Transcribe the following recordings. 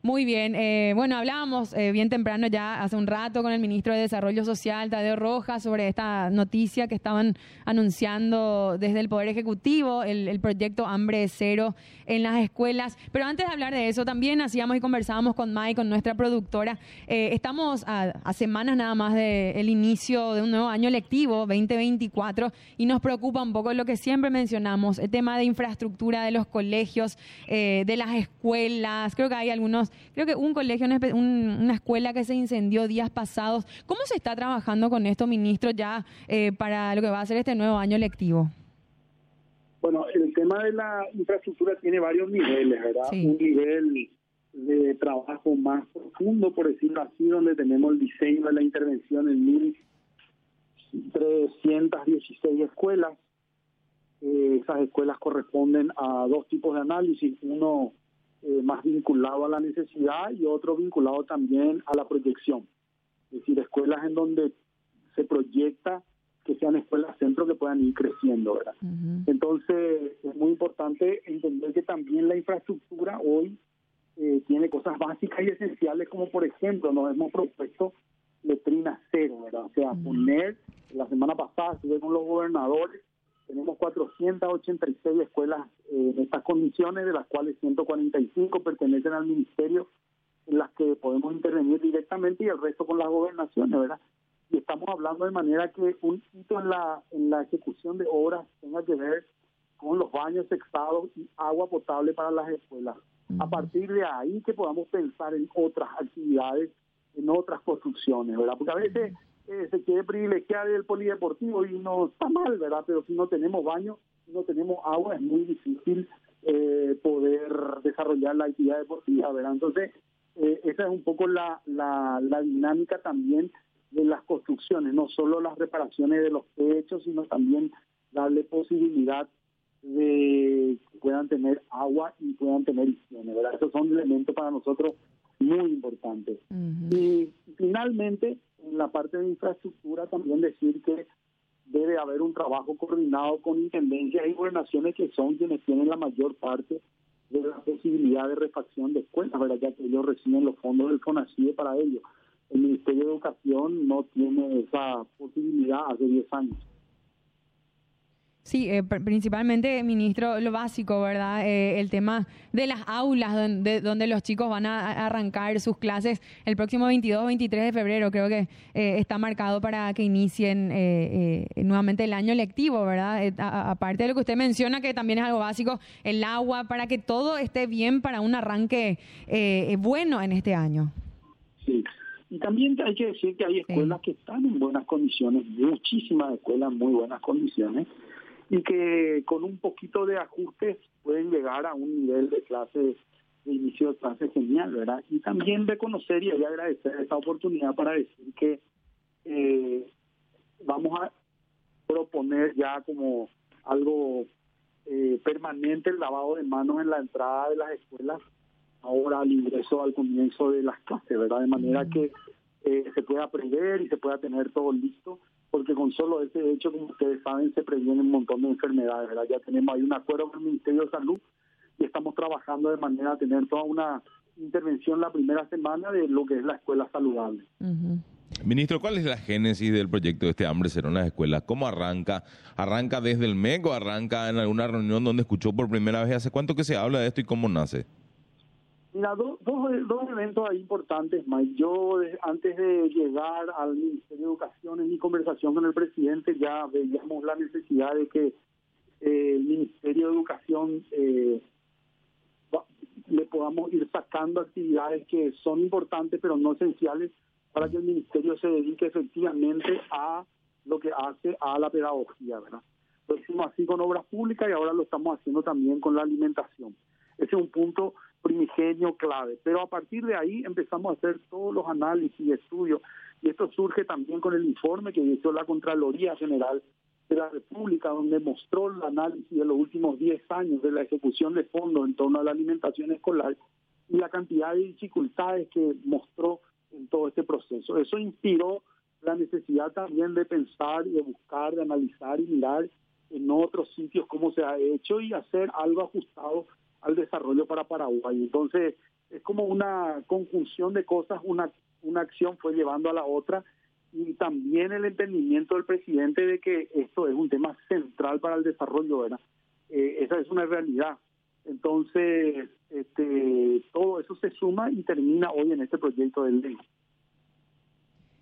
Muy bien. Eh, bueno, hablábamos eh, bien temprano ya hace un rato con el ministro de Desarrollo Social, Tadeo Rojas, sobre esta noticia que estaban anunciando desde el Poder Ejecutivo, el, proyecto Hambre Cero en las escuelas. Pero antes de hablar de eso, también hacíamos y conversábamos con Mai, con nuestra productora. Eh, estamos a, semanas nada más del inicio de un nuevo año lectivo, 2024, y nos preocupa un poco lo que siempre mencionamos, el tema de infraestructura de los colegios, de las escuelas. Creo que hay algunos creo que un colegio, una, escuela que se incendió días pasados. ¿Cómo se está trabajando con esto, ministro, ya eh, para lo que va a ser este nuevo año lectivo? Bueno, el tema de la infraestructura tiene varios niveles, ¿verdad? Un nivel de trabajo más profundo, por decirlo así, donde tenemos el diseño de la intervención en 1.316 escuelas. Eh, esas escuelas corresponden a dos tipos de análisis. Uno eh, más vinculado a la necesidad y otro vinculado también a la proyección. Es decir, escuelas en donde se proyecta que sean escuelas centro que puedan ir creciendo, ¿verdad? Entonces, es muy importante entender que también la infraestructura hoy eh, tiene cosas básicas y esenciales, como por ejemplo, nos hemos propuesto letrina cero, ¿verdad? O sea, poner, la semana pasada estuve con los gobernadores tenemos 486 escuelas eh, en estas condiciones, de las cuales 145 pertenecen al ministerio, en las que podemos intervenir directamente y el resto con las gobernaciones, ¿verdad? Y estamos hablando de manera que un hito en la, en la ejecución de obras tenga que ver con los baños sexados y agua potable para las escuelas. A partir de ahí que podamos pensar en otras actividades, en otras construcciones, ¿verdad? Porque a veces se quiere privilegiar el polideportivo y no está mal, ¿verdad? Pero si no tenemos baño, si no tenemos agua, es muy difícil eh, poder desarrollar la actividad deportiva, ¿verdad? Entonces, eh, esa es un poco la, la, la dinámica también de las construcciones, no solo las reparaciones de los techos, sino también darle posibilidad de que puedan tener agua y puedan tener higiene, ¿verdad? Esos son elementos para nosotros muy importantes. Y finalmente, en la parte de infraestructura también decir que debe haber un trabajo coordinado con intendencias y gobernaciones que son quienes tienen la mayor parte de la posibilidad de refacción de escuelas, ¿verdad? ya que ellos reciben los fondos del FONACIE para ello. El Ministerio de Educación no tiene esa posibilidad hace 10 años. Sí, eh, principalmente, ministro, lo básico, ¿verdad? Eh, el tema de las aulas donde, donde los chicos van a arrancar sus clases el próximo 22 23 de febrero. Creo que eh, está marcado para que inicien nuevamente el año lectivo, ¿verdad? aparte de lo que usted menciona, que también es algo básico, el agua, para que todo esté bien para un arranque bueno en este año. Sí. Y también hay que decir que hay escuelas que están en buenas condiciones, muchísimas escuelas en muy buenas condiciones, y que con un poquito de ajustes pueden llegar a un nivel de clase de inicio de clase genial, ¿verdad? Y también reconocer y agradecer esta oportunidad para decir que eh, vamos a proponer ya como algo eh, permanente el lavado de manos en la entrada de las escuelas ahora al ingreso al comienzo de las clases, ¿verdad? De manera que eh, se pueda prever y se pueda tener todo listo porque con solo ese hecho, como ustedes saben, se previene un montón de enfermedades, ¿verdad? Ya tenemos ahí un acuerdo con el Ministerio de Salud y estamos trabajando de manera a tener toda una intervención la primera semana de lo que es la escuela saludable. Ministro, ¿cuál es la génesis del proyecto de este hambre cero en las escuelas? ¿Cómo arranca? ¿Arranca desde el MEC o arranca en alguna reunión donde escuchó por primera vez? ¿Hace cuánto que se habla de esto y cómo nace? Mira, dos, dos, eventos ahí importantes, Mike. Yo, antes de llegar al Ministerio de Educación, en conversación con el presidente, ya veíamos la necesidad de que eh, el Ministerio de Educación eh, le podamos ir sacando actividades que son importantes, pero no esenciales, para que el Ministerio se dedique efectivamente a lo que hace a la pedagogía, ¿verdad? Lo hicimos así con obras públicas y ahora lo estamos haciendo también con la alimentación. Ese es un punto primigenio clave. Pero a partir de ahí empezamos a hacer todos los análisis y estudios. Y esto surge también con el informe que hizo la Contraloría General de la República, donde mostró el análisis de los últimos 10 años de la ejecución de fondos en torno a la alimentación escolar y la cantidad de dificultades que mostró en todo este proceso. Eso inspiró la necesidad también de pensar y de buscar, de analizar y mirar en otros sitios cómo se ha hecho y hacer algo ajustado al desarrollo para Paraguay. Entonces, es como una conjunción de cosas, una, una acción fue llevando a la otra y también el entendimiento del presidente de que esto es un tema central para el desarrollo, ¿verdad? Eh, esa es una realidad. Entonces, este, todo eso se suma y termina hoy en este proyecto de ley.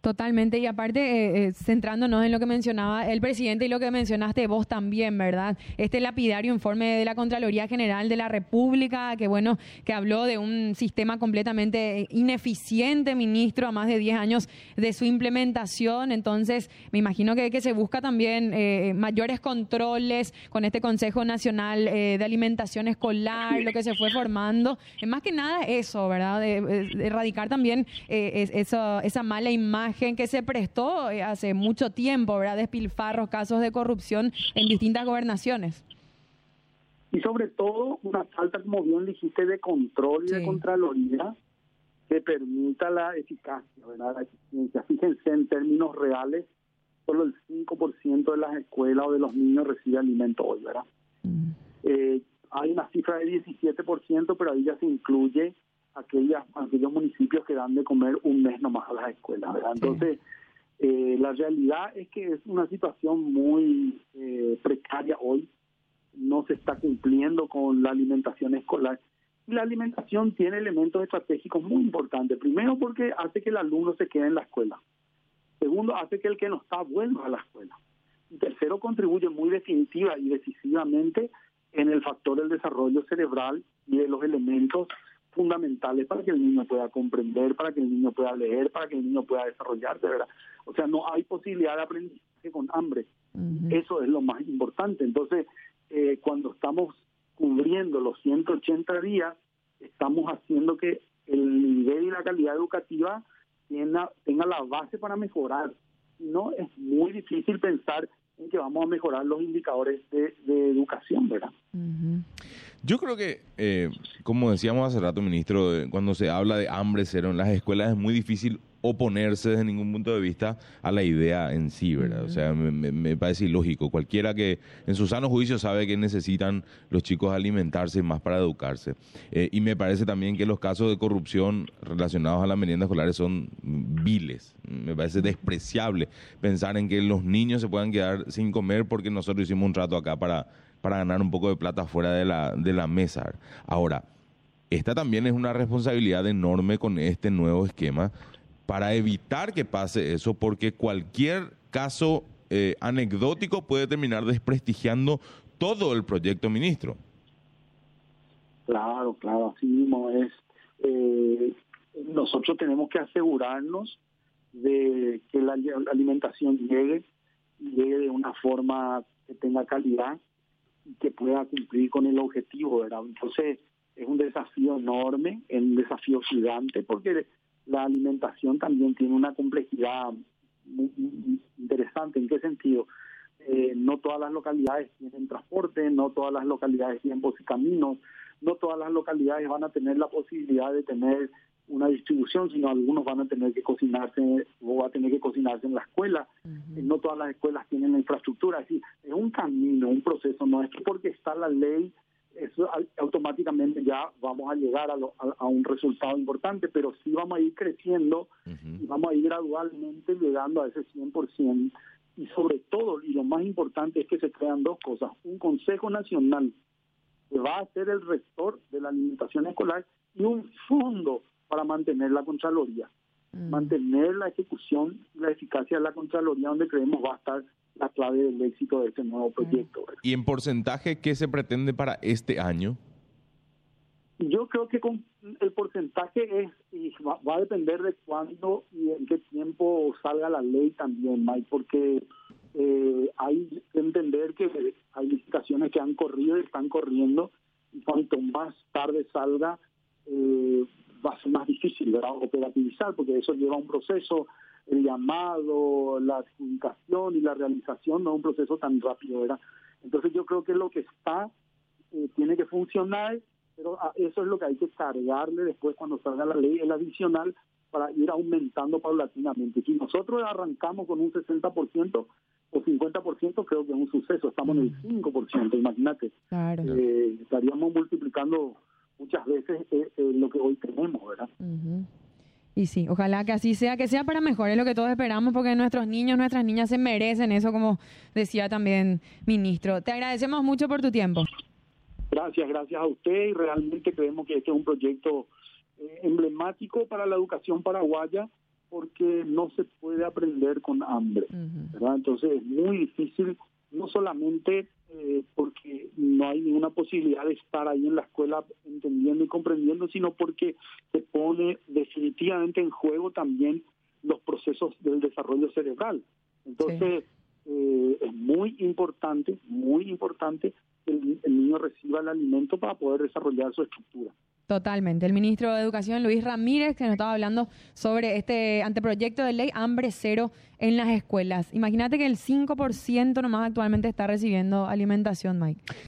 Totalmente, y aparte, eh, eh, centrándonos en lo que mencionaba el presidente y lo que mencionaste vos también, ¿verdad? Este lapidario informe de la Contraloría General de la República, que bueno, que habló de un sistema completamente ineficiente, ministro, a más de 10 años de su implementación. Entonces, me imagino que, que se busca también eh, mayores controles con este Consejo Nacional de Alimentación Escolar, lo que se fue formando. más que nada eso, ¿verdad? De, erradicar también esa, esa mala imagen que se prestó eh, hace mucho tiempo, ¿verdad? Despilfarros, casos de corrupción en distintas gobernaciones. Y sobre todo una falta, como bien dijiste, de control y de contraloría que permita la eficacia, ¿verdad? La eficiencia. Fíjense en términos reales, solo el 5% de las escuelas o de los niños recibe alimento hoy, ¿verdad? Mm. Eh, hay una cifra de 17%, pero ahí ya se incluye aquellas, aquellos municipios que dan de comer un mes nomás a las escuelas. ¿verdad? Entonces, eh, la realidad es que es una situación muy eh, precaria hoy. No se está cumpliendo con la alimentación escolar. Y la alimentación tiene elementos estratégicos muy importantes. Primero, porque hace que el alumno se quede en la escuela. Segundo, hace que el que no está vuelva a la escuela. Y tercero, contribuye muy definitiva y decisivamente en el factor del desarrollo cerebral y de los elementos fundamentales para que el niño pueda comprender, para que el niño pueda leer, para que el niño pueda desarrollarse, ¿verdad? O sea, no hay posibilidad de aprendizaje con hambre. Eso es lo más importante. Entonces, eh, cuando estamos cubriendo los 180 días, estamos haciendo que el nivel y la calidad educativa tenga, tenga la base para mejorar. No es muy difícil pensar en que vamos a mejorar los indicadores de, educación, ¿verdad? Yo creo que, eh, como decíamos hace rato, ministro, cuando se habla de hambre cero en las escuelas es muy difícil oponerse desde ningún punto de vista a la idea en sí, ¿verdad? O sea, me, parece ilógico. Cualquiera que en su sano juicio sabe que necesitan los chicos alimentarse más para educarse. Eh, y me parece también que los casos de corrupción relacionados a las meriendas escolares son viles. Me parece despreciable pensar en que los niños se puedan quedar sin comer porque nosotros hicimos un trato acá para para ganar un poco de plata fuera de la, de la mesa. Ahora, esta también es una responsabilidad enorme con este nuevo esquema para evitar que pase eso, porque cualquier caso eh, anecdótico puede terminar desprestigiando todo el proyecto, ministro. Claro, claro, así mismo es. Eh, nosotros tenemos que asegurarnos de que la alimentación llegue, llegue de una forma que tenga calidad, que pueda cumplir con el objetivo, ¿verdad? Entonces, es un desafío enorme, es un desafío gigante, porque la alimentación también tiene una complejidad muy, interesante. ¿En qué sentido? Eh, no todas las localidades tienen transporte, no todas las localidades tienen y caminos, no todas las localidades van a tener la posibilidad de tener una distribución, sino algunos van a tener que cocinarse o va a tener que cocinarse en la escuela. No todas las escuelas tienen la infraestructura. Es decir, es un camino, un proceso. No es porque está la ley, eso automáticamente ya vamos a llegar a, a, un resultado importante, pero sí vamos a ir creciendo y vamos a ir gradualmente llegando a ese 100%. Y sobre todo, y lo más importante es que se crean dos cosas. Un Consejo Nacional que va a ser el rector de la alimentación escolar y un fondo para mantener la Contraloría, mm. mantener la ejecución y la eficacia de la Contraloría, donde creemos va a estar la clave del éxito de este nuevo proyecto. ¿Y en porcentaje qué se pretende para este año? Yo creo que con el porcentaje es va, a depender de cuándo y en qué tiempo salga la ley también, Mike, porque eh, hay que entender que hay licitaciones que han corrido y están corriendo y cuanto más tarde salga, eh, va a ser más difícil ¿verdad? operativizar porque eso lleva un proceso, el llamado, la adjudicación y la realización no es un proceso tan rápido. ¿verdad? Entonces yo creo que lo que está eh, tiene que funcionar, pero eso es lo que hay que cargarle después cuando salga la ley, el adicional para ir aumentando paulatinamente. Si nosotros arrancamos con un 60% o 50%, creo que es un suceso. Estamos en el 5%, imagínate. Eh, estaríamos multiplicando muchas veces es, lo que hoy tenemos, ¿verdad? Y sí, ojalá que así sea, que sea para mejor, es lo que todos esperamos, porque nuestros niños, nuestras niñas se merecen eso, como decía también ministro. Te agradecemos mucho por tu tiempo. Gracias, gracias a usted y realmente creemos que este es un proyecto eh, emblemático para la educación paraguaya porque no se puede aprender con hambre, ¿verdad? Entonces es muy difícil, no solamente eh, porque no hay ninguna posibilidad de estar ahí en la escuela entendiendo y comprendiendo, sino porque se pone definitivamente en juego también los procesos del desarrollo cerebral. Entonces, eh, es muy importante, muy importante que el, niño reciba el alimento para poder desarrollar su estructura. Totalmente. El ministro de Educación, Luis Ramírez, que nos estaba hablando sobre este anteproyecto de ley hambre cero en las escuelas. Imagínate que el 5% nomás actualmente está recibiendo alimentación, Mike.